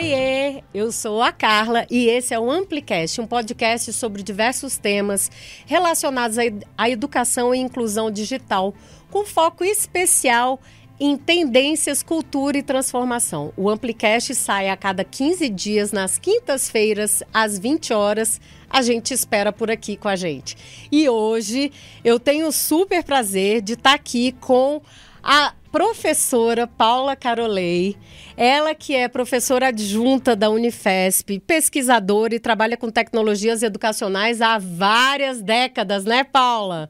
Oiê, eu sou a Carla e esse é o Amplicast, um podcast sobre diversos temas relacionados à educação e inclusão digital, com foco especial em tendências, cultura e transformação. O Amplicast sai a cada 15 dias nas quintas-feiras às 20 horas. A gente espera por aqui com a gente. E hoje eu tenho o super prazer de estar aqui com a professora Paula Carolei, ela que é professora adjunta da Unifesp, pesquisadora e trabalha com tecnologias educacionais há várias décadas, né, Paula?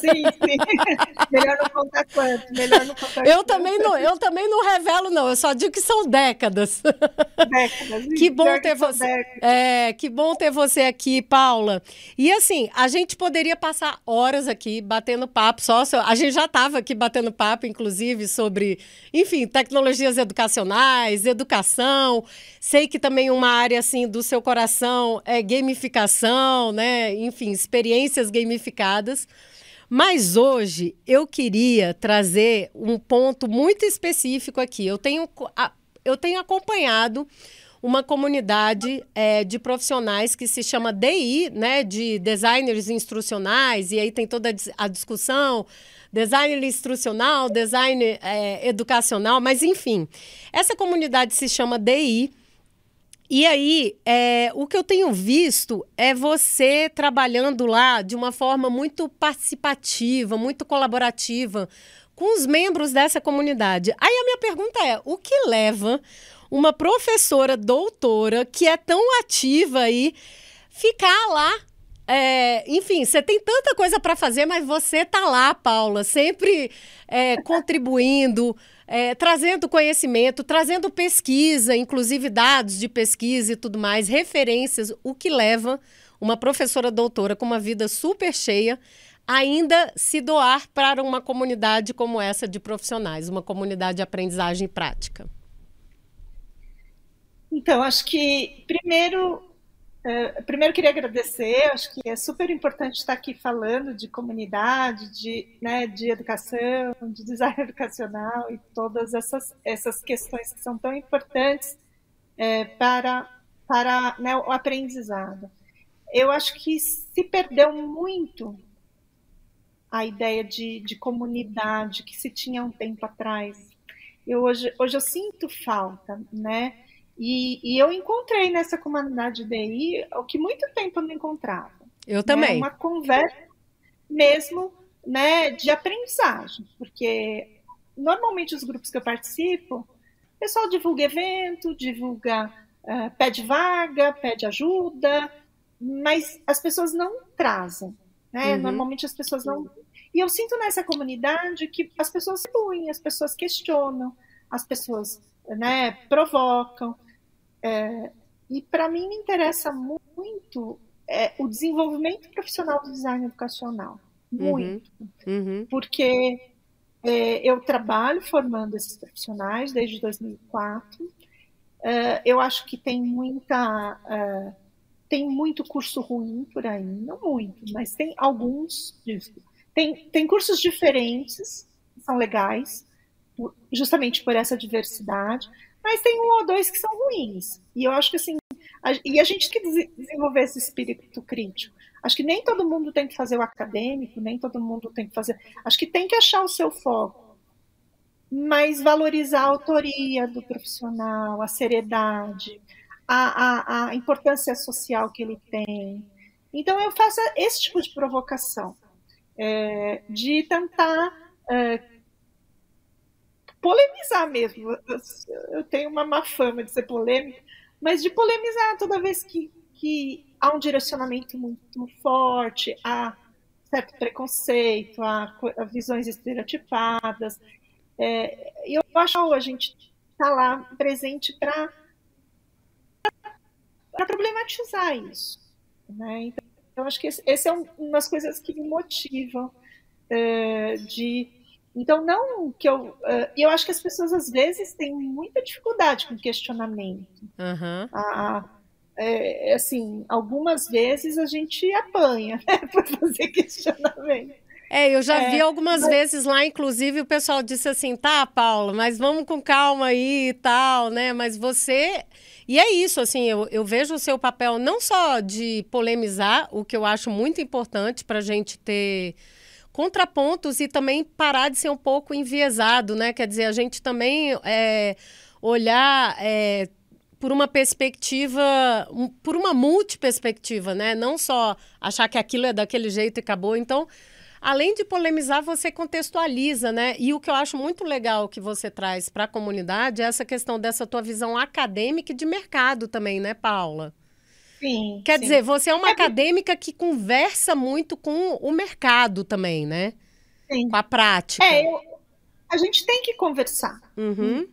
Sim, sim. Melhor não contar quanto. Melhor não contar eu, quanto. Também não, eu também não revelo, não. Eu só digo que são décadas. Décadas. Que bom ter você. É, que bom ter você aqui, Paula. E assim, a gente poderia passar horas aqui batendo papo. Só, a gente já estava aqui batendo papo, inclusive, sobre, enfim, tecnologias educacionais, educação. Sei que também uma área assim do seu coração é gamificação, né? Enfim, experiências gamificadas. Mas hoje eu queria trazer um ponto muito específico aqui. Eu tenho, eu tenho acompanhado uma comunidade é, de profissionais que se chama DI, né, de designers instrucionais, e aí tem toda a discussão, design instrucional, design é, educacional, mas enfim, essa comunidade se chama DI e aí, é, o que eu tenho visto é você trabalhando lá de uma forma muito participativa, muito colaborativa com os membros dessa comunidade. Aí a minha pergunta é: o que leva uma professora doutora que é tão ativa aí ficar lá é, enfim, você tem tanta coisa para fazer, mas você tá lá, Paula, sempre é, contribuindo, é, trazendo conhecimento, trazendo pesquisa, inclusive dados de pesquisa e tudo mais, referências, o que leva uma professora doutora com uma vida super cheia ainda se doar para uma comunidade como essa de profissionais, uma comunidade de aprendizagem prática? Então, acho que primeiro Uh, primeiro queria agradecer, acho que é super importante estar aqui falando de comunidade, de, né, de educação, de design educacional e todas essas, essas questões que são tão importantes é, para, para né, o aprendizado. Eu acho que se perdeu muito a ideia de, de comunidade que se tinha um tempo atrás. Eu, hoje, hoje eu sinto falta, né? E, e, eu encontrei nessa comunidade DI o que muito tempo eu não encontrava. Eu também. Né? Uma conversa mesmo né, de aprendizagem, porque normalmente os grupos que eu participo, o pessoal divulga evento, divulga, uh, pede vaga, pede ajuda, mas as pessoas não trazem. Né? Uhum. Normalmente as pessoas não. E eu sinto nessa comunidade que as pessoas fluem, as pessoas questionam, as pessoas né, provocam. É, e para mim me interessa muito é, o desenvolvimento profissional do design educacional. Uhum. Muito. Uhum. Uhum. Porque é, eu trabalho formando esses profissionais desde 2004. É, eu acho que tem muita. É, tem muito curso ruim por aí, não muito, mas tem alguns. Tem, tem cursos diferentes, que são legais, justamente por essa diversidade mas tem um ou dois que são ruins. E eu acho que assim, a, e a gente tem que desenvolver esse espírito crítico. Acho que nem todo mundo tem que fazer o acadêmico, nem todo mundo tem que fazer. Acho que tem que achar o seu foco, mas valorizar a autoria do profissional, a seriedade, a, a, a importância social que ele tem. Então eu faço esse tipo de provocação, é, de tentar é, polemizar mesmo. Eu tenho uma má fama de ser polêmica, mas de polemizar toda vez que, que há um direcionamento muito forte, há certo preconceito, há, visões estereotipadas. É, eu acho que a gente está lá presente para problematizar isso. Né? Então, eu acho que esse, é um, uma das coisas que me motivam é, de então, não que eu. Uh, eu acho que as pessoas às vezes têm muita dificuldade com questionamento. Uhum. A, é, assim, algumas vezes a gente apanha né, para fazer questionamento. É, eu já é, vi algumas mas... vezes lá, inclusive, o pessoal disse assim, tá, Paula, mas vamos com calma aí e tal, né? Mas você. E é isso, assim, eu, eu vejo o seu papel não só de polemizar, o que eu acho muito importante para a gente ter contrapontos e também parar de ser um pouco enviesado, né? Quer dizer, a gente também é, olhar é, por uma perspectiva, por uma multiperspectiva, né? Não só achar que aquilo é daquele jeito e acabou. Então, além de polemizar, você contextualiza, né? E o que eu acho muito legal que você traz para a comunidade é essa questão dessa tua visão acadêmica e de mercado também, né, Paula? Sim. Quer sim. dizer, você é uma é acadêmica que conversa muito com o mercado também, né? Sim. Com a prática. É, eu, a gente tem que conversar. Uhum.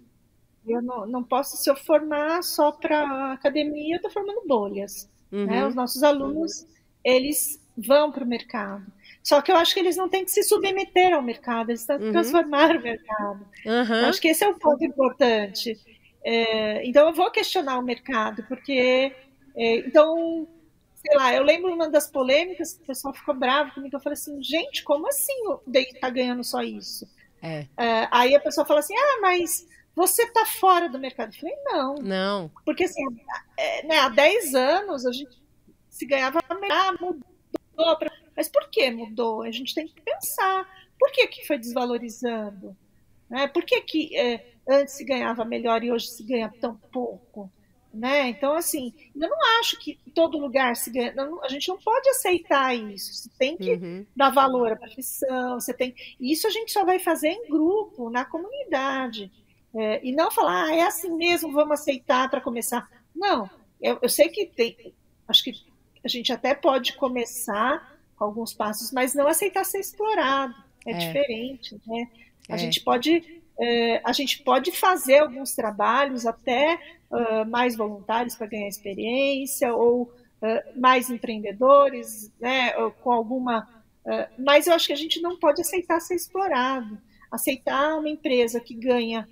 Eu não, não posso, se eu formar só para academia, eu estou formando bolhas. Né? Uhum. Né? Os nossos alunos, eles vão para o mercado. Só que eu acho que eles não têm que se submeter ao mercado, eles têm que uhum. transformar o mercado. Uhum. Acho que esse é o ponto importante. É, então, eu vou questionar o mercado, porque então, sei lá, eu lembro uma das polêmicas que o pessoal ficou bravo comigo. Eu falei assim, gente, como assim o DEI está ganhando só isso? É. É, aí a pessoa fala assim, ah, mas você está fora do mercado. Eu falei, não. Não. Porque assim, é, né, há 10 anos a gente se ganhava ah, mudou. Pra... Mas por que mudou? A gente tem que pensar. Por que, que foi desvalorizando? Né? Por que, que é, antes se ganhava melhor e hoje se ganha tão pouco? Né? Então, assim, eu não acho que todo lugar se ganha. A gente não pode aceitar isso. Você tem que uhum. dar valor à profissão, você tem. Isso a gente só vai fazer em grupo, na comunidade. É, e não falar, ah, é assim mesmo, vamos aceitar para começar. Não, eu, eu sei que tem. Acho que a gente até pode começar com alguns passos, mas não aceitar ser explorado. É, é. diferente, né? A é. gente pode é, a gente pode fazer alguns trabalhos até uh, mais voluntários para ganhar experiência, ou uh, mais empreendedores, né, com alguma. Uh, mas eu acho que a gente não pode aceitar ser explorado. Aceitar uma empresa que ganha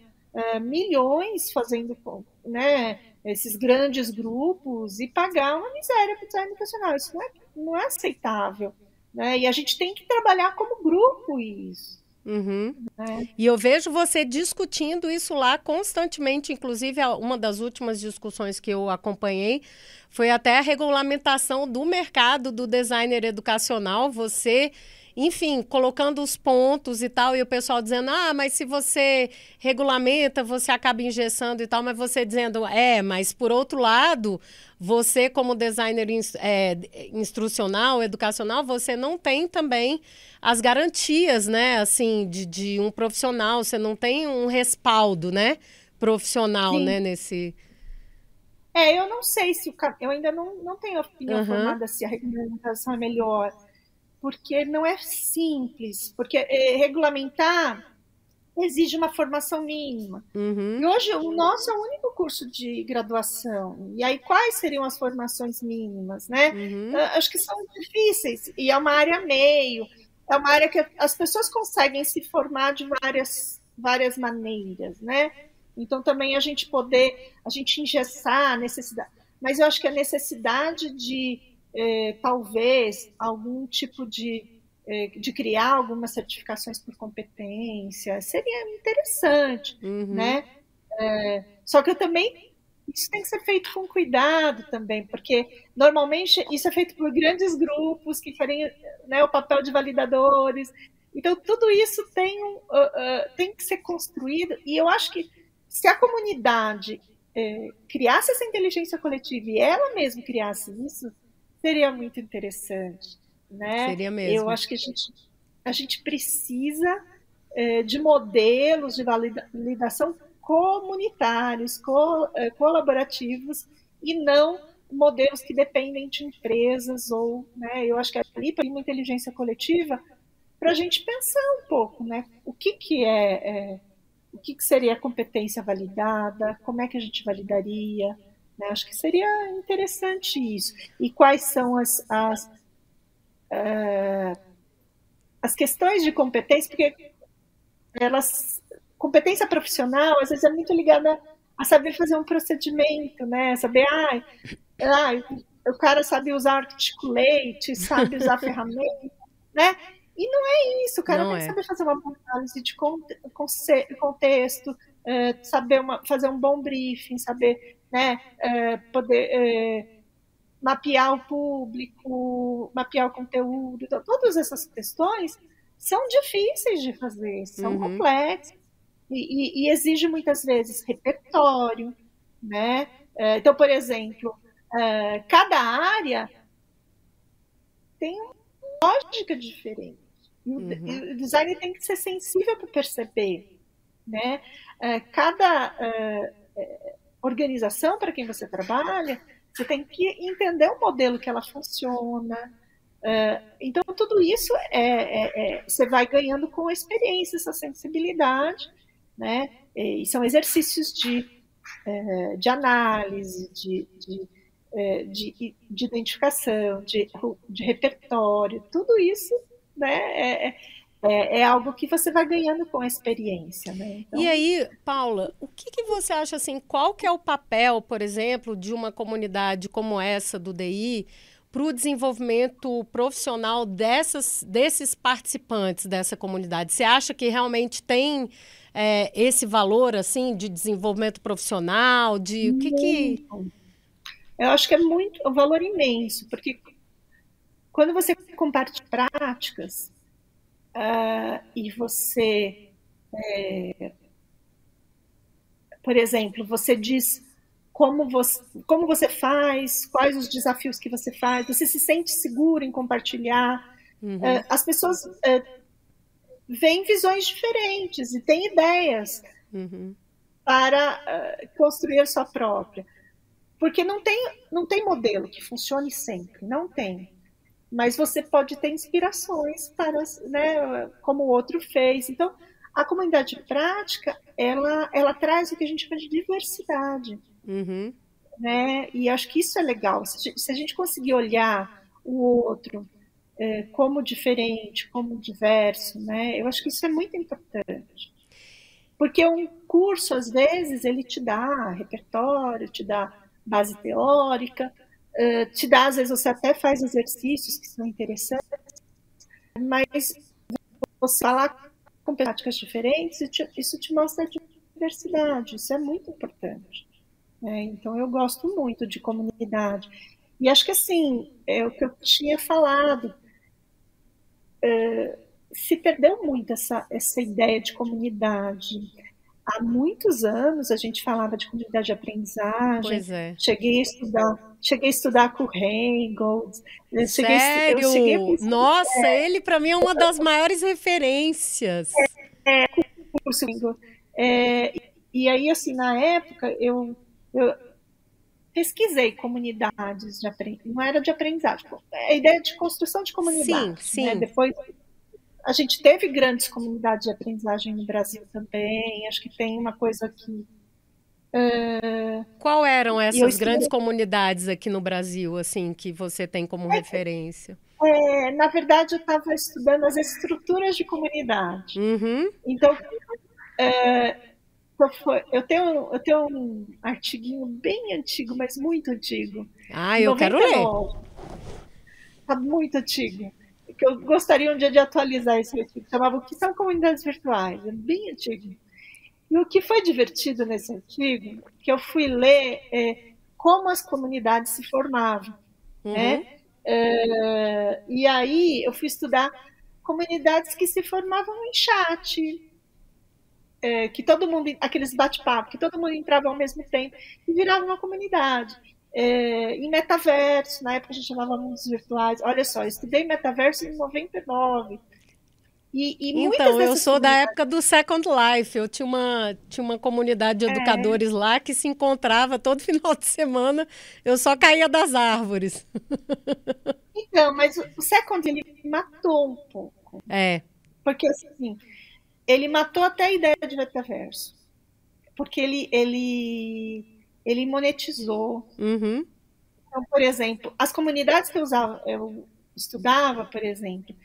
milhões fazendo né, esses grandes grupos e pagar uma miséria para o design educacional. Isso não é, não é aceitável. Né? E a gente tem que trabalhar como grupo isso. Uhum. É. E eu vejo você discutindo isso lá constantemente. Inclusive, uma das últimas discussões que eu acompanhei foi até a regulamentação do mercado do designer educacional. Você enfim, colocando os pontos e tal, e o pessoal dizendo, ah, mas se você regulamenta, você acaba engessando e tal, mas você dizendo, é, mas por outro lado, você como designer é, instrucional, educacional, você não tem também as garantias, né, assim, de, de um profissional, você não tem um respaldo, né, profissional, Sim. né, nesse... É, eu não sei se o eu ainda não, não tenho opinião uhum. formada se a regulamentação é melhor porque não é simples, porque é, regulamentar exige uma formação mínima. Uhum. E hoje o nosso é o único curso de graduação. E aí quais seriam as formações mínimas, né? Uhum. Acho que são difíceis e é uma área meio, é uma área que as pessoas conseguem se formar de várias várias maneiras, né? Então também a gente poder, a gente engessar a necessidade, mas eu acho que a necessidade de é, talvez algum tipo de, é, de criar algumas certificações por competência, seria interessante, uhum. né? É, só que eu também isso tem que ser feito com cuidado também, porque normalmente isso é feito por grandes grupos que querem né, o papel de validadores. Então, tudo isso tem, uh, uh, tem que ser construído, e eu acho que se a comunidade é, criasse essa inteligência coletiva e ela mesma criasse isso, seria muito interessante, né? Seria mesmo. Eu acho que a gente, a gente precisa é, de modelos de validação comunitários, co, é, colaborativos e não modelos que dependem de empresas ou, né? Eu acho que ali para uma inteligência coletiva para a gente pensar um pouco, né? O que que é, é o que, que seria a competência validada? Como é que a gente validaria? Né? Acho que seria interessante isso. E quais são as, as, uh, as questões de competência, porque elas, competência profissional, às vezes é muito ligada a saber fazer um procedimento, né? Saber, ah, ah o cara sabe usar articulate, sabe usar ferramenta, né? E não é isso, o cara não tem é. que saber fazer uma boa análise de contexto, é, saber uma, fazer um bom briefing, saber né, é, poder é, mapear o público, mapear o conteúdo, então, todas essas questões são difíceis de fazer, são uhum. complexas e, e, e exige muitas vezes repertório, né? É, então, por exemplo, é, cada área tem uma lógica diferente. Uhum. O design tem que ser sensível para perceber, né? É, cada organização para quem você trabalha, você tem que entender o modelo que ela funciona. então, tudo isso é, é, é, você vai ganhando com a experiência, essa sensibilidade, né? E são exercícios de, é, de análise, de, de, é, de, de, identificação, de, de repertório, tudo isso né, é, é, é, é, algo que você vai ganhando com a experiência. Né? Então... E aí, Paula, o que, que, você acha assim? Qual que é o papel, por exemplo, de uma comunidade como essa do DI para o desenvolvimento profissional dessas, desses participantes dessa comunidade? Você acha que realmente tem é, esse valor assim de desenvolvimento profissional, de o que que eu acho que é muito um valor imenso, porque quando você compartilha práticas uh, e você, é, por exemplo, você diz como você, como você faz, quais os desafios que você faz, você se sente seguro em compartilhar. Uhum. Uh, as pessoas uh, vem visões diferentes e tem ideias uhum. para uh, construir a sua própria. Porque não tem, não tem modelo que funcione sempre, não tem. Mas você pode ter inspirações para, né, como o outro fez. Então, a comunidade prática, ela, ela traz o que a gente chama de diversidade. Uhum. Né? E acho que isso é legal. Se a gente conseguir olhar o outro é, como diferente, como diverso, né? Eu acho que isso é muito importante. Porque um curso, às vezes, ele te dá repertório, te dá base teórica, uh, te dá, às vezes, você até faz exercícios que são interessantes, mas você falar com práticas diferentes, isso te mostra a diversidade, isso é muito importante. Né? Então, eu gosto muito de comunidade. E acho que, assim, é o que eu tinha falado, é, se perdeu muito essa, essa ideia de comunidade. Há muitos anos a gente falava de comunidade de aprendizagem. Pois é. Cheguei a estudar, cheguei a estudar com o Reynolds. Sério? Cheguei, cheguei Nossa, é, ele para mim é uma das maiores referências. É, é curso. É, e aí, assim, na época, eu, eu pesquisei comunidades de aprendizagem, não era de aprendizagem, a ideia de construção de comunidade. Sim, né? sim. Né? Depois a gente teve grandes comunidades de aprendizagem no Brasil também, acho que tem uma coisa aqui. Uh... Qual eram essas grandes comunidades aqui no Brasil, assim, que você tem como é, referência? É, na verdade, eu estava estudando as estruturas de comunidade. Uhum. Então, uh, eu tenho, eu tenho um artiguinho bem antigo, mas muito antigo. Ah, eu 99. quero ler. Tá muito antigo. Que eu gostaria um dia de atualizar esse artigo. Chamava O que são comunidades virtuais? É bem antigo. E o que foi divertido nesse artigo, que eu fui ler é, como as comunidades se formavam. Uhum. Né? É, e aí eu fui estudar comunidades que se formavam em chat, é, que todo mundo, aqueles bate-papo, que todo mundo entrava ao mesmo tempo e virava uma comunidade. É, em metaverso, na época a gente chamava mundos virtuais. Olha só, eu estudei metaverso em 99. E, e então, eu sou da época do Second Life. Eu tinha uma, tinha uma comunidade de é. educadores é. lá que se encontrava todo final de semana. Eu só caía das árvores. Então, mas o Second ele matou um pouco. É. Porque assim, ele matou até a ideia de metaverso. Porque ele, ele, ele monetizou. Uhum. Então, por exemplo, as comunidades que eu usava, eu estudava, por exemplo,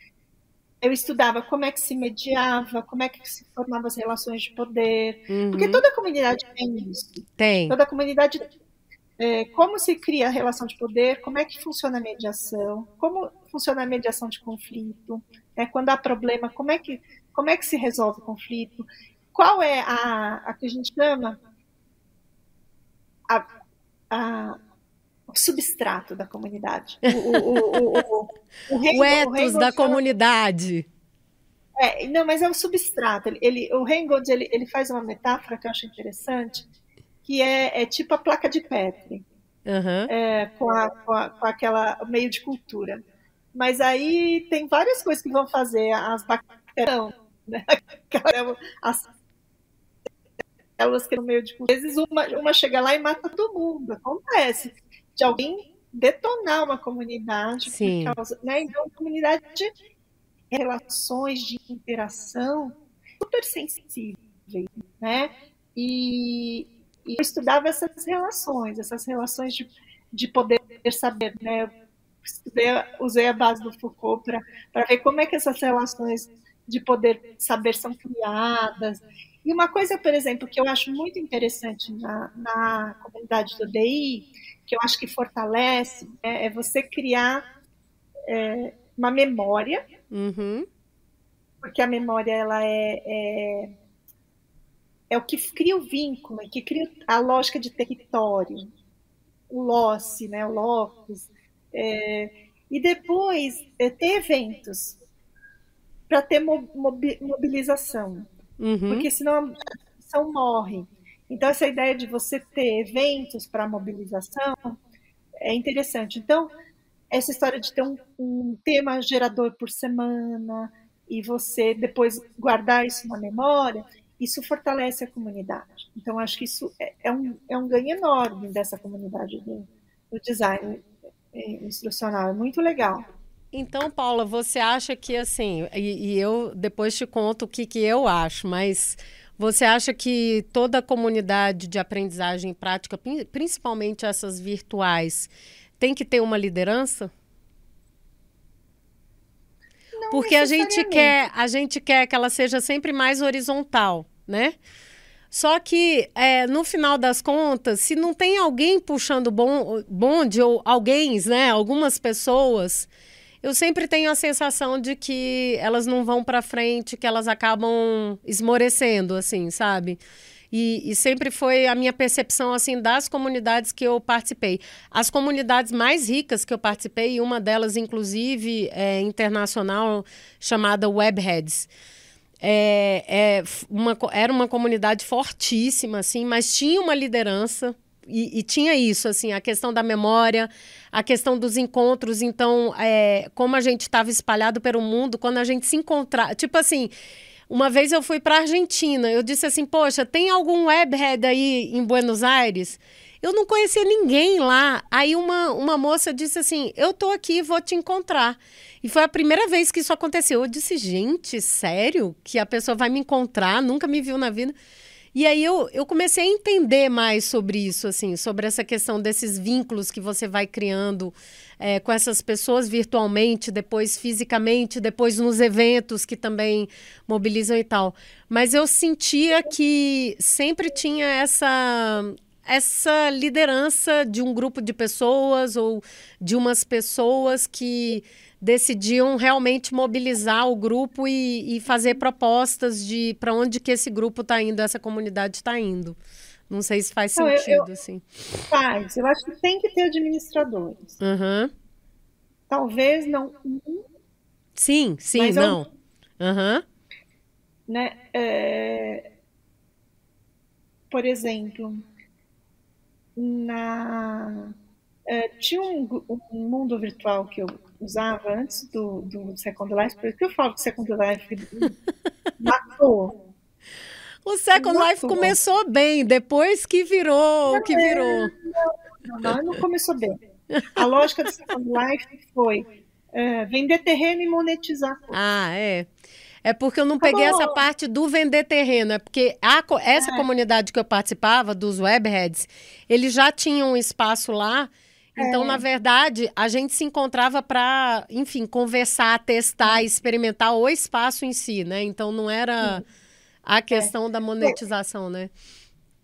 eu estudava como é que se mediava, como é que se formavam as relações de poder. Uhum. Porque toda comunidade tem isso. Tem. Toda comunidade é, como se cria a relação de poder, como é que funciona a mediação, como funciona a mediação de conflito, Né? Quando há problema, como é que, como é que se resolve o conflito? Qual é a, a que a gente chama a, a, o substrato da comunidade? O, o, o, o, o, ethos da comunidade. É, não, mas é o substrato. Ele, ele, o Reingold ele, ele faz uma metáfora que eu acho interessante, que é, é tipo a placa de Petri, uhum. é, com, a, com, a, com aquela meio de cultura. Mas aí tem várias coisas que vão fazer as bactérias, né? as células que no meio de. Às vezes uma, uma chega lá e mata todo mundo. Acontece de alguém detonar uma comunidade. Sim. Causa, né? Então, comunidade relações de interação super sensíveis, né? E, e eu estudava essas relações, essas relações de, de poder saber, né? Estudei, usei a base do Foucault para ver como é que essas relações de poder saber são criadas. E uma coisa, por exemplo, que eu acho muito interessante na, na comunidade do DI, que eu acho que fortalece, é, é você criar é, uma memória, uhum. porque a memória ela é, é, é, o que cria o vínculo, é que cria a lógica de território, o losse, né, o locus, é, e depois é, ter eventos para ter mobilização, uhum. porque senão a ação morre. Então, essa ideia de você ter eventos para mobilização é interessante. Então, essa história de ter um, um, tema gerador por semana e você depois guardar isso na memória, isso fortalece a comunidade. Então, acho que isso é, é um, é um ganho enorme dessa comunidade do, do design é, instrucional. É muito legal. Então, Paula, você acha que assim, e, e eu depois te conto o que, que eu acho, mas você acha que toda a comunidade de aprendizagem prática, principalmente essas virtuais, tem que ter uma liderança? Não Porque a gente quer, a gente quer que ela seja sempre mais horizontal, né? Só que, é, no final das contas, se não tem alguém puxando bonde, ou alguém, né, algumas pessoas, eu sempre tenho a sensação de que elas não vão para frente, que elas acabam esmorecendo, assim, sabe? E, e, sempre foi a minha percepção assim das comunidades que eu participei. As comunidades mais ricas que eu participei, uma delas, inclusive, é internacional, chamada Webheads. É, é uma, era uma comunidade fortíssima, assim, mas tinha uma liderança e, e, tinha isso, assim, a questão da memória, a questão dos encontros. Então, é, como a gente estava espalhado pelo mundo, quando a gente se encontrava, tipo assim, uma vez eu fui para Argentina, eu disse assim: Poxa, tem algum webhead aí em Buenos Aires? Eu não conhecia ninguém lá. Aí uma, uma moça disse assim: Eu tô aqui, vou te encontrar. E foi a primeira vez que isso aconteceu. Eu disse: Gente, sério? Que a pessoa vai me encontrar? Nunca me viu na vida. E aí eu, eu comecei a entender mais sobre isso, assim, sobre essa questão desses vínculos que você vai criando é, com essas pessoas virtualmente, depois fisicamente, depois nos eventos que também mobilizam e tal. Mas eu sentia que sempre tinha essa essa liderança de um grupo de pessoas ou de umas pessoas que decidiam realmente mobilizar o grupo e, e fazer propostas de para onde que esse grupo está indo, essa comunidade está indo. Não sei se faz sentido, eu, eu, assim. Faz. Eu acho que tem que ter administradores. Uhum. Talvez não um. Sim, sim, não. Uhum. Né? É... Por exemplo, na... É, tinha um, um mundo virtual que eu usava antes do, do Second Life, por que eu falo que Second Life matou. O Second matou. Life começou bem, depois que virou o que virou. Não, não, não começou bem. A lógica do Second Life foi é, vender terreno e monetizar. Ah, é. É porque eu não peguei essa parte do vender terreno. É porque a, essa é. comunidade que eu participava, dos webheads, eles já tinham um espaço lá então, é. na verdade, a gente se encontrava para, enfim, conversar, testar, experimentar o espaço em si, né? Então, não era a é. questão é. da monetização, né?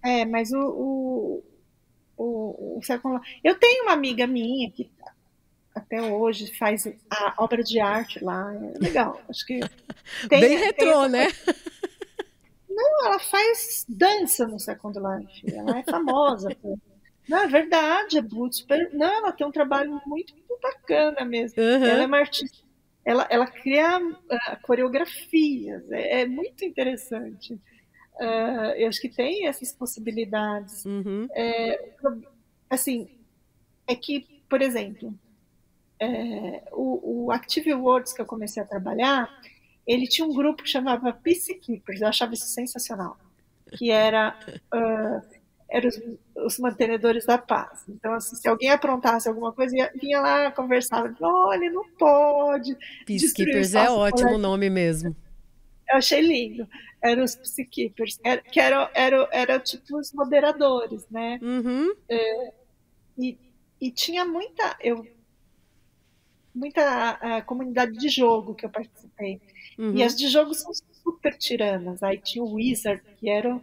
É, mas o, o, o, o, Eu tenho uma amiga minha que até hoje, faz a obra de arte lá. É legal. Acho que. Tem, Bem retrô, né? Não, ela faz dança no Second Life. Ela é famosa. Não, é verdade, é super. Não, ela tem um trabalho muito, muito bacana mesmo. Uhum. Ela é uma artista. Ela, ela cria uh, coreografias, é, é, muito interessante. Uh, eu acho que tem essas possibilidades. Uhum. É, assim, é que, por exemplo, é, o, o Active Words que eu comecei a trabalhar, ele tinha um grupo que chamava Peacekeepers, eu achava isso sensacional, que era, uh, era os, os, mantenedores da paz. Então, assim, se alguém aprontasse alguma coisa, vinha lá, conversava, olha, não pode. Peacekeepers é ótimo o nome mesmo. Eu achei lindo. Eram os Peacekeepers, que eram, eram, eram tipo os moderadores, né? Uhum. É, e, e tinha muita. Eu muita uh, comunidade de jogo que eu participei. Uhum. E as de jogo são super tiranas. Aí tinha o Wizard, que era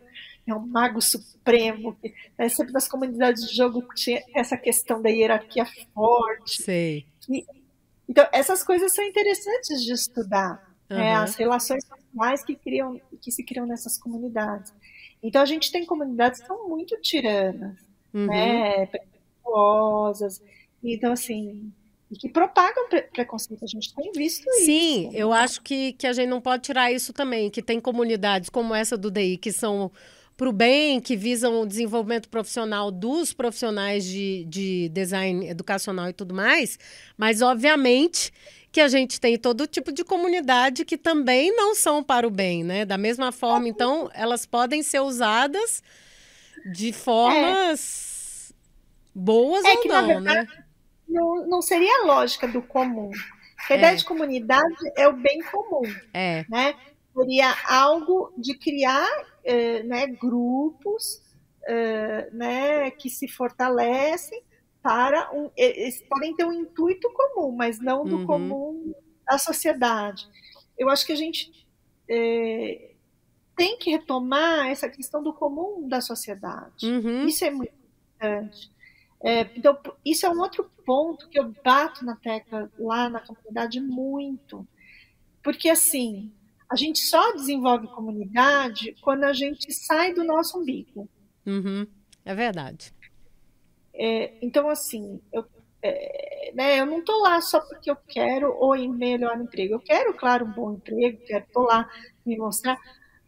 é um mago supremo. Né, sempre nas comunidades de jogo tinha essa questão da hierarquia forte. Sei. E, então, essas coisas são interessantes de estudar. Uhum. Né, as relações sociais que, criam, que se criam nessas comunidades. Então, a gente tem comunidades que são muito tiranas, uhum. né, preconceituosas. Então, assim, e que propagam pre preconceito. A gente tem visto isso. Sim, eu acho que, que a gente não pode tirar isso também, que tem comunidades como essa do DI que são para o bem, que visam o desenvolvimento profissional dos profissionais de, de design educacional e tudo mais, mas obviamente que a gente tem todo tipo de comunidade que também não são para o bem, né? Da mesma forma, então, elas podem ser usadas de formas é. boas é ou não, verdade, né? não, não seria a lógica do comum. A ideia é. de comunidade é o bem comum. É. Né? Seria algo de criar eh, né, grupos eh, né, que se fortalecem para um. Eles podem ter um intuito comum, mas não do uhum. comum da sociedade. Eu acho que a gente eh, tem que retomar essa questão do comum da sociedade. Uhum. Isso é muito importante. É, então, isso é um outro ponto que eu bato na tecla lá na comunidade muito. Porque, assim, a gente só desenvolve comunidade quando a gente sai do nosso umbigo. Uhum, é verdade. É, então, assim, eu, é, né, eu não estou lá só porque eu quero ou em melhor emprego. Eu quero, claro, um bom emprego, quero estou lá me mostrar,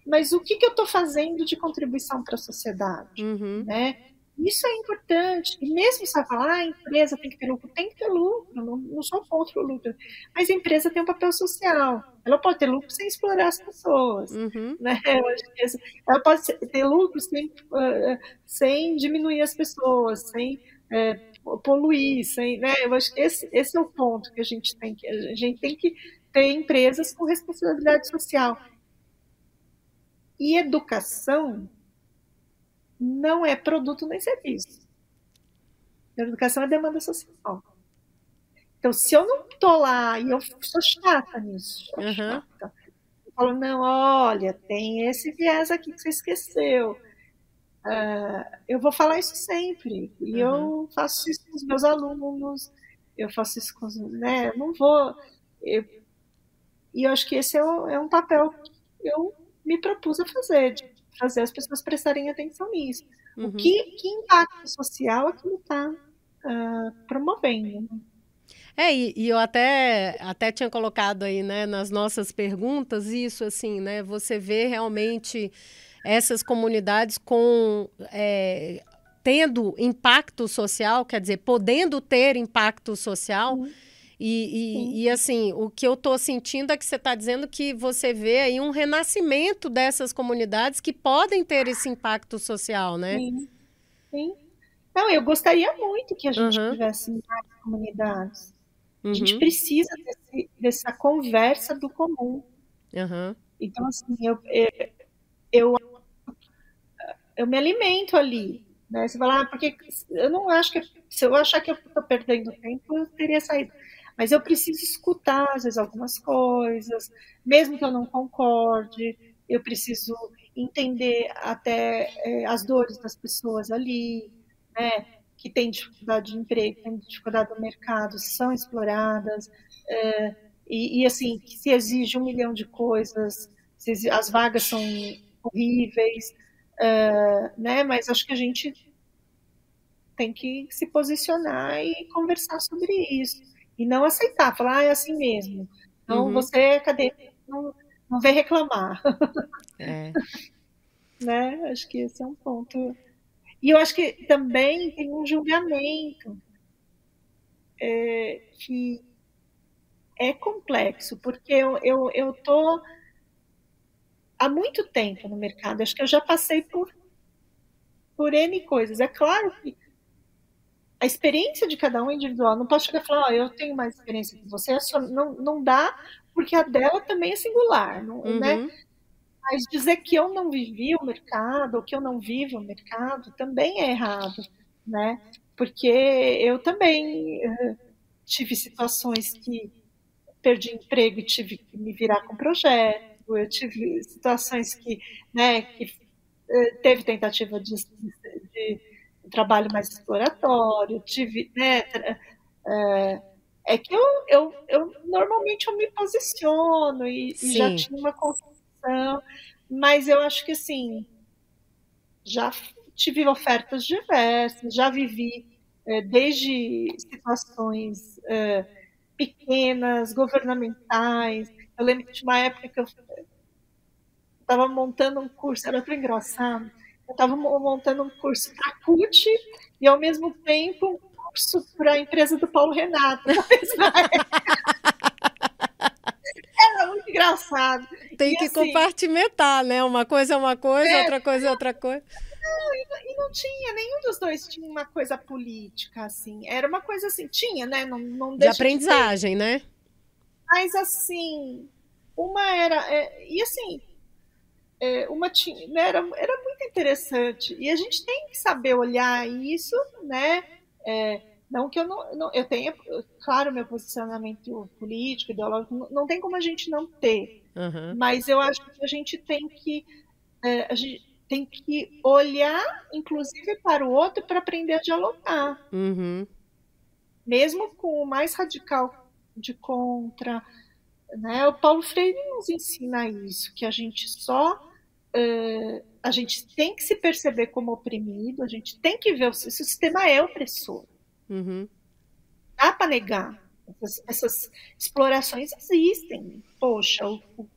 mas o que, que eu estou fazendo de contribuição para a sociedade? Uhum. Né? Isso é importante. E mesmo se falar, ah, a empresa tem que ter lucro, tem que ter lucro, não, não sou contra o lucro. Mas a empresa tem um papel social. Ela pode ter lucro sem explorar as pessoas. Uhum. Né? Ela pode ter lucro sem, uh, sem diminuir as pessoas, sem uh, poluir, sem. Né? Eu acho que esse, esse é o ponto que a gente tem que. A gente tem que ter empresas com responsabilidade social. E educação não é produto nem serviço. A educação é demanda social. Então, se eu não estou lá e eu sou chata nisso, sou uhum. chata, eu falo, não, olha, tem esse viés aqui que você esqueceu. Uh, eu vou falar isso sempre. E uhum. eu faço isso com os meus alunos, eu faço isso com os. Né, não vou. Eu, e eu acho que esse é, um, é um papel que eu me propus a fazer, de fazer as pessoas prestarem atenção nisso. Uhum. O que, que impacto social aquilo está uh, ah, promovendo? Né? É, e, e, eu até, até tinha colocado aí, né, nas nossas perguntas, isso assim, né? Você vê realmente essas comunidades com é, tendo impacto social, quer dizer, podendo ter impacto social. Uhum e, e, e, assim, o que eu estou sentindo é que você está dizendo que você vê aí um renascimento dessas comunidades que podem ter esse impacto social, né? Sim. Sim. Não, eu gostaria muito que a gente uhum. tivesse mais comunidades. Uhum. A gente uhum. precisa desse, dessa conversa do comum. Uhum. Então, assim, eu, eu, eu, me alimento ali. Né? Você fala, ah, porque eu não acho que. Se eu achar que eu estou perdendo tempo, eu teria saído. Mas eu preciso escutar, às vezes, algumas coisas, mesmo que eu não concorde, eu preciso entender até é, as dores das pessoas ali, né? que têm dificuldade de emprego, têm dificuldade no mercado, são exploradas, é, e, e, assim, se exige um milhão de coisas, as vagas são horríveis, é, né? Mas acho que a gente tem que se posicionar e conversar sobre isso. E não aceitar, falar, ah, é assim mesmo. Então, uhum. você é acadêmico, não, não vem reclamar. É. né? Acho que esse é um ponto. E eu acho que também tem um julgamento é, que é complexo, porque eu, eu, eu tô há muito tempo no mercado, acho que eu já passei por, por N coisas. É claro que a experiência de cada um é individual. Não posso chegar e falar, oh, eu tenho mais experiência que você. Não, não dá, porque a dela também é singular, não, né? uhum. né? Mas dizer que eu não vivi o mercado, ou que eu não vivo o mercado, também é errado, né? Porque eu também uh, tive situações que perdi emprego e tive que me virar com projeto, eu tive situações que, né, que uh, teve tentativa de, de um trabalho mais exploratório, tive, né, é, é que eu, eu, eu, normalmente eu me posiciono e, e já tinha uma construção, mas eu acho que assim, já tive ofertas diversas, já vivi é, desde situações é, pequenas, governamentais. Eu lembro de uma época que eu estava montando um curso, era tão engraçado eu estava montando um curso para a CUT e, ao mesmo tempo, um curso para a empresa do Paulo Renato. Era muito engraçado. Tem e, que assim, compartimentar, né? Uma coisa é uma coisa, é, outra coisa é outra coisa. Não, e, e, não tinha, nenhum dos dois tinha uma coisa política, assim. Era uma coisa assim, tinha, né? Não, não de aprendizagem, de né? Mas assim, uma era. É, e assim, é, uma tinha, né, era, era muito interessante. E a gente tem que saber olhar isso, né? É, não que eu não, não, eu tenha, claro, meu posicionamento político, ideológico, não, não tem como a gente não ter. Uhum. Mas eu acho que a gente tem que é, a gente tem que olhar, inclusive, para o outro para aprender a dialogar. Uhum. Mesmo com o mais radical de contra, né? O Paulo Freire nos ensina isso, que a gente só uh, a gente tem que se perceber como oprimido, a gente tem que ver o, o sistema é opressor. Uhum. Dá para negar. Essas, essas, explorações existem. Poxa, o, o,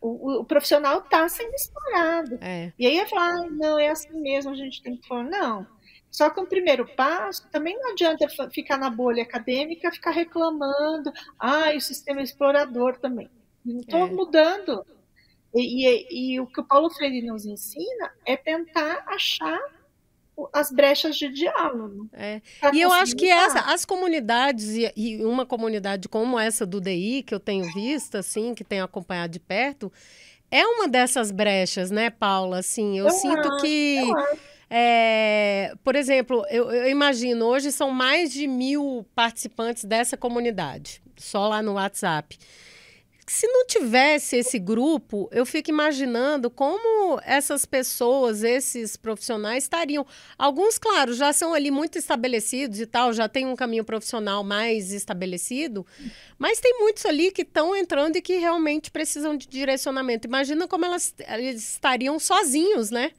o, o profissional está sendo explorado. É. E aí eu falar, ah, não, é assim mesmo, a gente tem que falar, não. Só que o primeiro passo também não adianta ficar na bolha acadêmica, ficar reclamando, ah, o sistema é explorador também. Não estou é. mudando e, e, e, o que o Paulo Freire nos ensina é tentar achar as brechas de diálogo. É. E eu acho que essa, as comunidades, e, e, uma comunidade como essa do DI, que eu tenho visto, assim, que tenho acompanhado de perto, é uma dessas brechas, né, Paula? Assim, eu, eu sinto acho, que. É, por exemplo, eu, eu, imagino, hoje são mais de mil participantes dessa comunidade, só lá no WhatsApp se não tivesse esse grupo, eu fico imaginando como essas pessoas, esses profissionais estariam. Alguns, claro, já são ali muito estabelecidos e tal, já tem um caminho profissional mais estabelecido, mas tem muitos ali que estão entrando e que realmente precisam de direcionamento. Imagina como elas, eles estariam sozinhos, né?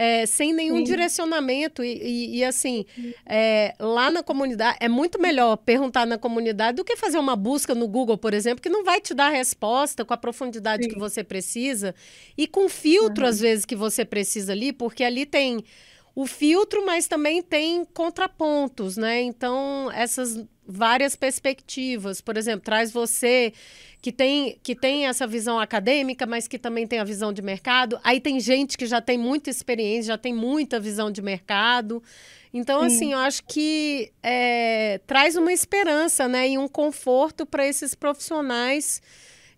É, sem nenhum Sim. direcionamento. E, e, e assim, é, lá na comunidade, é muito melhor perguntar na comunidade do que fazer uma busca no Google, por exemplo, que não vai te dar a resposta com a profundidade Sim. que você precisa e com filtro, uhum. às vezes, que você precisa ali, porque ali tem o filtro, mas também tem contrapontos, né? Então, essas várias perspectivas, por exemplo, traz você que tem, que tem essa visão acadêmica, mas que também tem a visão de mercado. Aí tem gente que já tem muita experiência, já tem muita visão de mercado. Então, Sim. assim, eu acho que é, traz uma esperança né, e um conforto para esses profissionais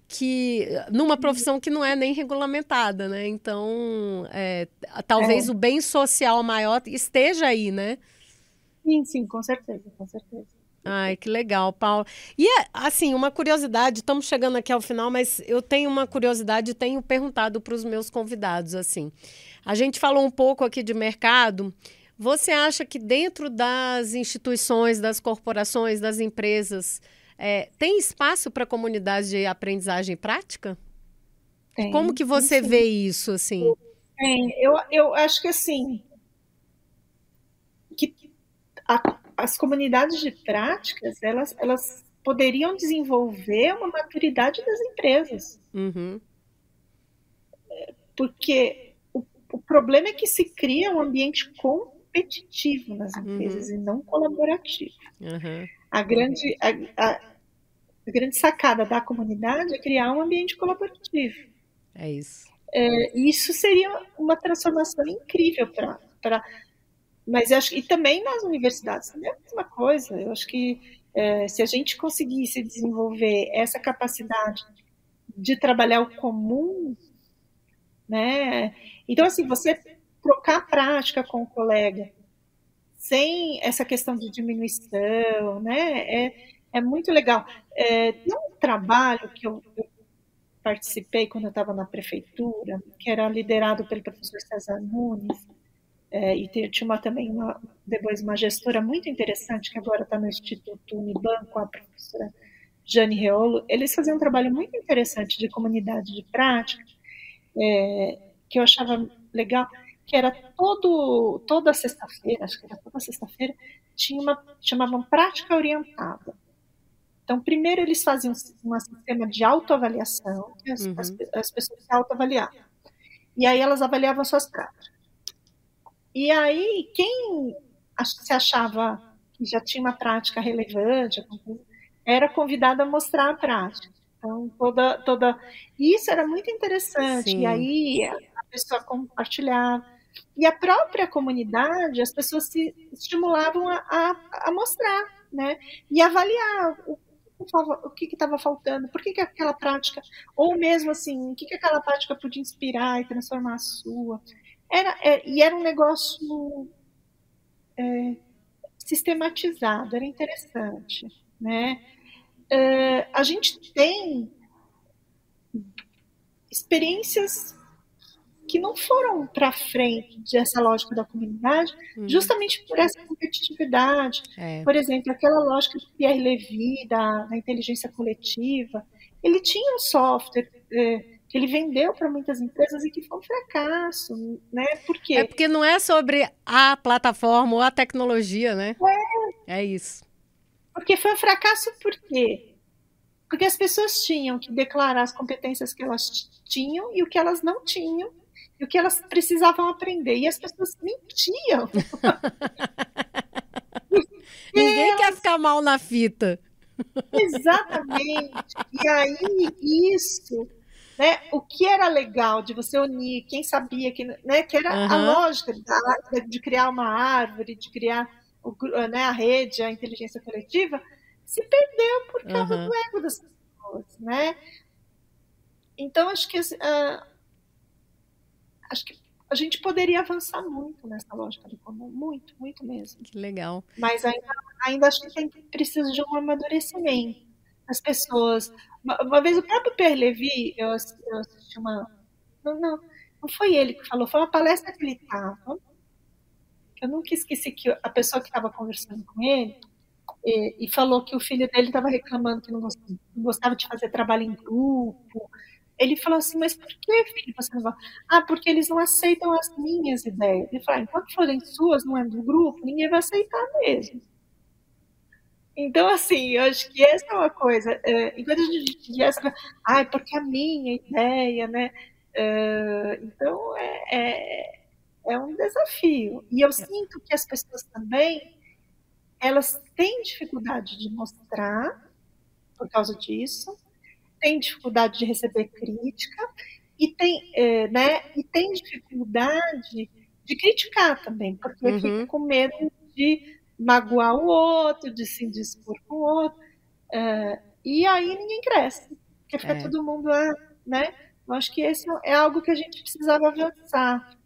que numa profissão que não é nem regulamentada, né? Então, é, talvez é. o bem social maior esteja aí, né? Sim, sim, com certeza, com certeza. Ai, que legal, Paulo. E assim, uma curiosidade, estamos chegando aqui ao final, mas eu tenho uma curiosidade e tenho perguntado para os meus convidados assim. A gente falou um pouco aqui de mercado. Você acha que dentro das instituições, das corporações, das empresas, é, tem espaço para comunidade de aprendizagem prática? Tem, Como que você sim. vê isso, assim? Tem. Eu, eu acho que, assim, a, as comunidades de práticas, elas, elas poderiam desenvolver uma maturidade das empresas. Uhum. Porque o, o, problema é que se cria um ambiente competitivo nas empresas uhum. e não colaborativo. Uhum. A grande... A, a, a grande sacada da comunidade é criar um ambiente colaborativo. É isso. É, isso seria uma transformação incrível para. Mas acho e também nas universidades é a mesma coisa. Eu acho que é, se a gente conseguisse desenvolver essa capacidade de trabalhar o comum, né? Então assim, você trocar prática com o colega sem essa questão de diminuição, né? É, é muito legal. É, tem um trabalho que eu, eu participei quando eu estava na prefeitura, que era liderado pelo professor César Nunes, é, e tinha uma, também uma, depois uma gestora muito interessante, que agora está no Instituto Uniban, com a professora Jane Reolo. Eles faziam um trabalho muito interessante de comunidade de prática, é, que eu achava legal, que era todo, toda sexta-feira, acho que era toda sexta-feira, tinha uma, chamavam prática orientada. Então, primeiro eles faziam um sistema de autoavaliação, as, uhum. as, as pessoas se autoavaliavam. E aí elas avaliavam suas práticas. E aí, quem se achava que já tinha uma prática relevante, era convidado a mostrar a prática. Então, toda, toda... Isso era muito interessante. Sim. E aí, a pessoa compartilhava. E a própria comunidade, as pessoas se estimulavam a, a, a mostrar, né? E avaliar o, o que estava faltando, por que, que aquela prática, ou mesmo assim, o que, que aquela prática podia inspirar e transformar a sua. Era, é, e era um negócio é, sistematizado, era interessante. Né? É, a gente tem experiências que não foram para frente dessa lógica da comunidade, hum. justamente por essa competitividade. É. Por exemplo, aquela lógica de Pierre Levy, da, da inteligência coletiva, ele tinha um software é, que ele vendeu para muitas empresas e que foi um fracasso, né? Por quê? É porque não é sobre a plataforma ou a tecnologia, né? É. É isso. Porque foi um fracasso por quê? Porque as pessoas tinham que declarar as competências que elas tinham e o que elas não tinham e o que elas precisavam aprender. E as pessoas mentiam. Ninguém elas... quer ficar mal na fita. Exatamente. E aí, isso, né, o que era legal de você unir, quem sabia, que, né, que era uhum. a lógica da, de criar uma árvore, de criar o, né, a rede, a inteligência coletiva, se perdeu por causa uhum. do ego das pessoas, né? Então, acho que uh, acho que a gente poderia avançar muito nessa lógica do comum, muito, muito mesmo. Que legal. Mas ainda, ainda acho que tem, precisa de um amadurecimento. As pessoas. Uma, uma vez o próprio Pierre Levy, eu, eu assisti uma. Não, não, não foi ele que falou, foi uma palestra que ele estava. Eu nunca esqueci que a pessoa que estava conversando com ele e, e, falou que o filho dele estava reclamando que não gostava, não gostava de fazer trabalho em grupo, ele falou assim, mas por que, filho, você não vai? Ah, porque eles não aceitam as minhas ideias. Ele falou, ah, enquanto forem suas, não é do grupo, ninguém vai aceitar mesmo. Então, assim, eu acho que essa é uma coisa. É, enquanto a gente diz essa ah, porque a minha ideia, né? É, então, é, é, é um desafio. E eu sinto que as pessoas também, elas têm dificuldade de mostrar por causa disso, tem dificuldade de receber crítica e tem, é, né, e tem dificuldade de criticar também, porque uhum. fica com medo de magoar o outro, de se dispor com o outro. É, e aí ninguém cresce, porque fica é. todo mundo, né? Eu acho que esse é algo que a gente precisava avançar.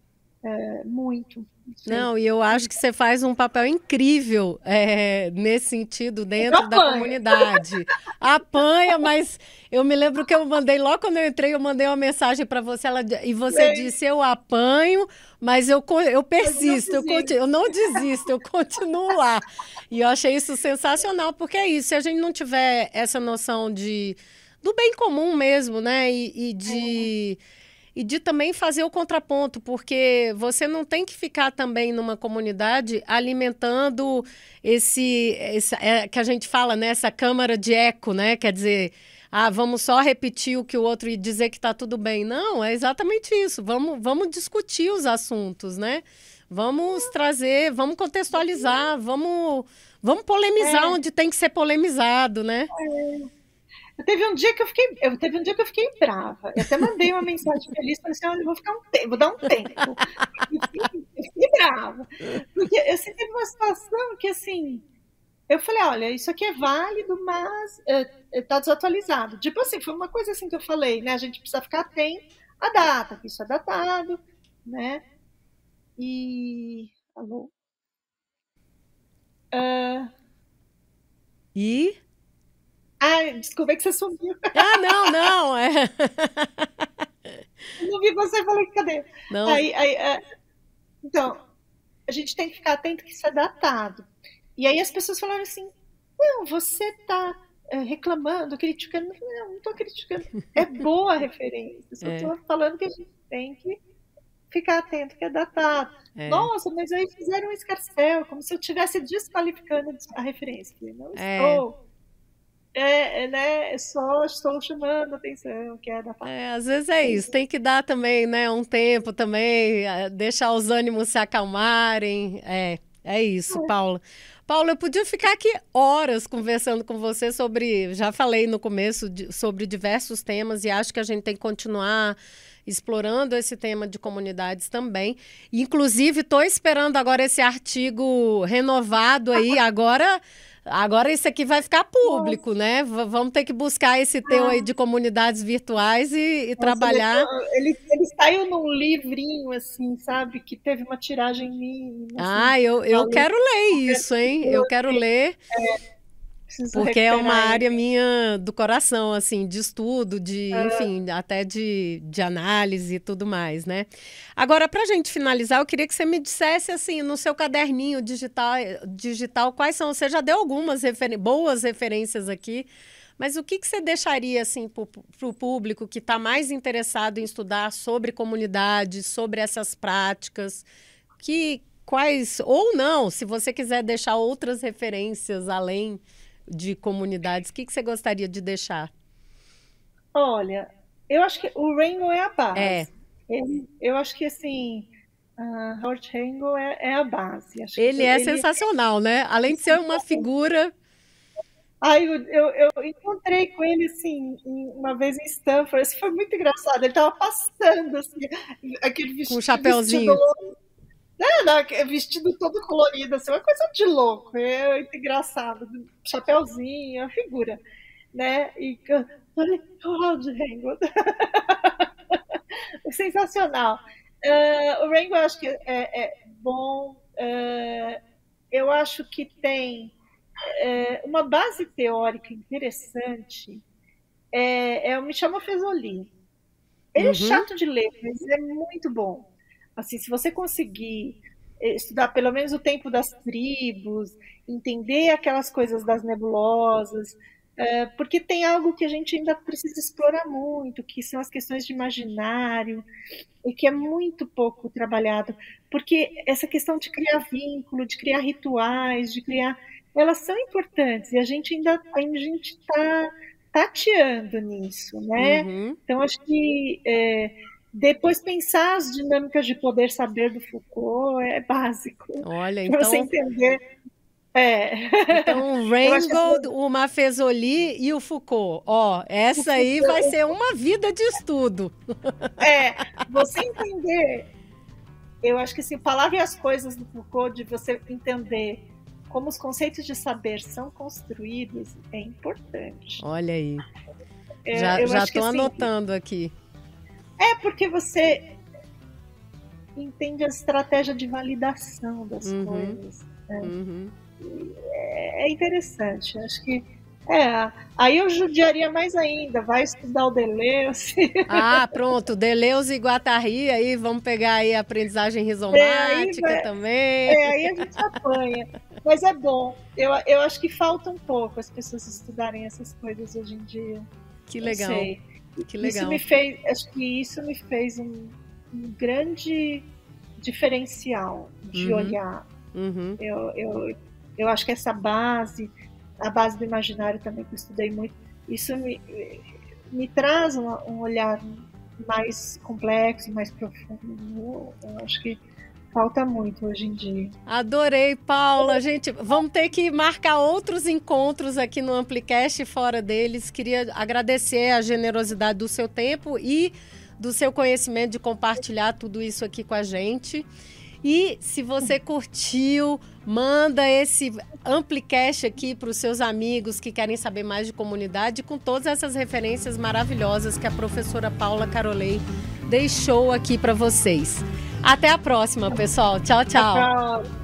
É, muito. Não, e eu acho que você faz um papel incrível é, nesse sentido dentro da comunidade. Apanha, mas eu me lembro que eu mandei, logo quando eu entrei, eu mandei uma mensagem para você ela, e você disse: Eu apanho, mas eu, eu persisto, eu, não eu, eu não desisto, eu continuo lá. E eu achei isso sensacional, porque é isso, se a gente não tiver essa noção de do bem comum mesmo, né? E, e de. É e de também fazer o contraponto, porque você não tem que ficar também numa comunidade alimentando esse, esse é, que a gente fala, né, essa câmara de eco, né? Quer dizer, ah, vamos só repetir o que o outro e dizer que está tudo bem. Não, é exatamente isso. Vamos, vamos discutir os assuntos, né? Vamos trazer, vamos contextualizar, vamos, vamos polemizar é. onde tem que ser polemizado, né? É. Eu teve um dia que eu fiquei, eu teve um dia que eu fiquei brava. Eu até mandei uma mensagem feliz, falei assim, olha, vou ficar um tempo, vou dar um tempo. Eu fiquei, eu fiquei brava. Porque eu senti uma situação que assim, eu falei, olha, isso aqui é válido, mas está é, desatualizado. Tipo assim, foi uma coisa assim que eu falei, né? A gente precisa ficar atento à data, que isso é datado, né? E. Alô? Uh... E? Ai, desculpa que você sumiu. Ah, não, não. É. não vi você e falei, cadê? Não. Aí, aí, é... Então, a gente tem que ficar atento que isso é datado. E aí as pessoas falaram assim, não, você está é, reclamando, criticando. Não, não estou criticando. É boa a referência. Só estou é. falando que a gente tem que ficar atento que é datado. É. Nossa, mas aí fizeram um escarcel, como se eu estivesse desqualificando a referência. Não é. estou. É, é, né, só estou chamando a atenção, que é da parte. É, às vezes é isso, tem que dar também, né, um tempo também, é, deixar os ânimos se acalmarem, é, é isso, é. Paula. Paula, eu podia ficar aqui horas conversando com você sobre, já falei no começo, de, sobre diversos temas e acho que a gente tem que continuar explorando esse tema de comunidades também. Inclusive, estou esperando agora esse artigo renovado aí, agora Agora isso aqui vai ficar público, Nossa. né? V vamos ter que buscar esse teu aí de comunidades virtuais e, e Nossa, trabalhar. Ele, ele, saiu num livrinho, assim, sabe? Que teve uma tiragem mínima. Assim, ah, eu, eu quero ler isso, hein? Eu quero ler. É. Preciso Porque é uma área minha do coração, assim, de estudo, de, é. enfim, até de, de análise e tudo mais, né? Agora, para a gente finalizar, eu queria que você me dissesse, assim, no seu caderninho digital, digital quais são. Você já deu algumas boas referências aqui, mas o que, que você deixaria, assim, para o público que está mais interessado em estudar sobre comunidade, sobre essas práticas? Que, quais, ou não, se você quiser deixar outras referências além de comunidades, o que, que você gostaria de deixar? Olha, eu acho que o Rainbow é a base. É. Ele, eu acho que assim, uh, Howard Rainbow é, é, a base. Acho ele é ele... sensacional, né? Além de ser uma figura. Ai, eu, eu, eu, encontrei com ele assim uma vez em Stanford. Isso foi muito engraçado. Ele estava passando assim, aquele vestido. Com um chapéuzinho. Vestido não, é vestido todo colorido, assim, uma coisa de louco. É muito engraçado. Chapeuzinho, a figura. Né? E falei, oh, Django. Sensacional. Uh, o Rainbow eu acho que é, é bom. Uh, eu acho que tem uh, uma base teórica interessante. É, é o Michel Fezoli. Ele é uhum. é chato de ler, mas é muito bom. Assim, se você conseguir eh, estudar pelo menos o tempo das tribos, entender aquelas coisas das nebulosas, é, porque tem algo que a gente ainda precisa explorar muito, que são as questões de imaginário, e que é muito pouco trabalhado, porque essa questão de criar vínculo, de criar rituais, de criar, elas são importantes, e a gente ainda a gente está tateando nisso, né? Uhum. Então acho que é, depois pensar as dinâmicas de poder saber do Foucault é básico. Olha, então. Pra você entender. É. Então, o Rainbow, o Mafezoli e o Foucault. Ó, essa aí vai ser uma vida de estudo. É, você entender. Eu acho que assim, palavra e as coisas do Foucault, de você entender como os conceitos de saber são construídos, é importante. Olha aí. É, já estou assim, anotando aqui. É porque você entende a estratégia de validação das uhum. coisas. Né? Uhum. É, é interessante. Acho que é, aí eu judiaria mais ainda, vai estudar o Deleuze. Ah, pronto, Deleuze e Guattari, aí vamos pegar aí a aprendizagem rizomática é, também. É, aí a gente apanha. Mas é bom, eu, eu acho que falta um pouco as pessoas estudarem essas coisas hoje em dia. Que legal. Que legal. Isso me fez, acho que isso me fez um, um grande diferencial de uhum. olhar. Uhum. Eu, eu, eu acho que essa base a base do imaginário também que eu estudei muito, isso me, me traz um, um olhar mais complexo, mais profundo. Eu acho que falta muito hoje em dia. Adorei, Paula. Gente, vamos ter que marcar outros encontros aqui no Amplicast fora deles. Queria agradecer a generosidade do seu tempo e do seu conhecimento de compartilhar tudo isso aqui com a gente. E se você curtiu, manda esse Amplicast aqui para os seus amigos que querem saber mais de comunidade, com todas essas referências maravilhosas que a professora Paula Carolei deixou aqui para vocês. Até a próxima, pessoal. Tchau, tchau. tchau.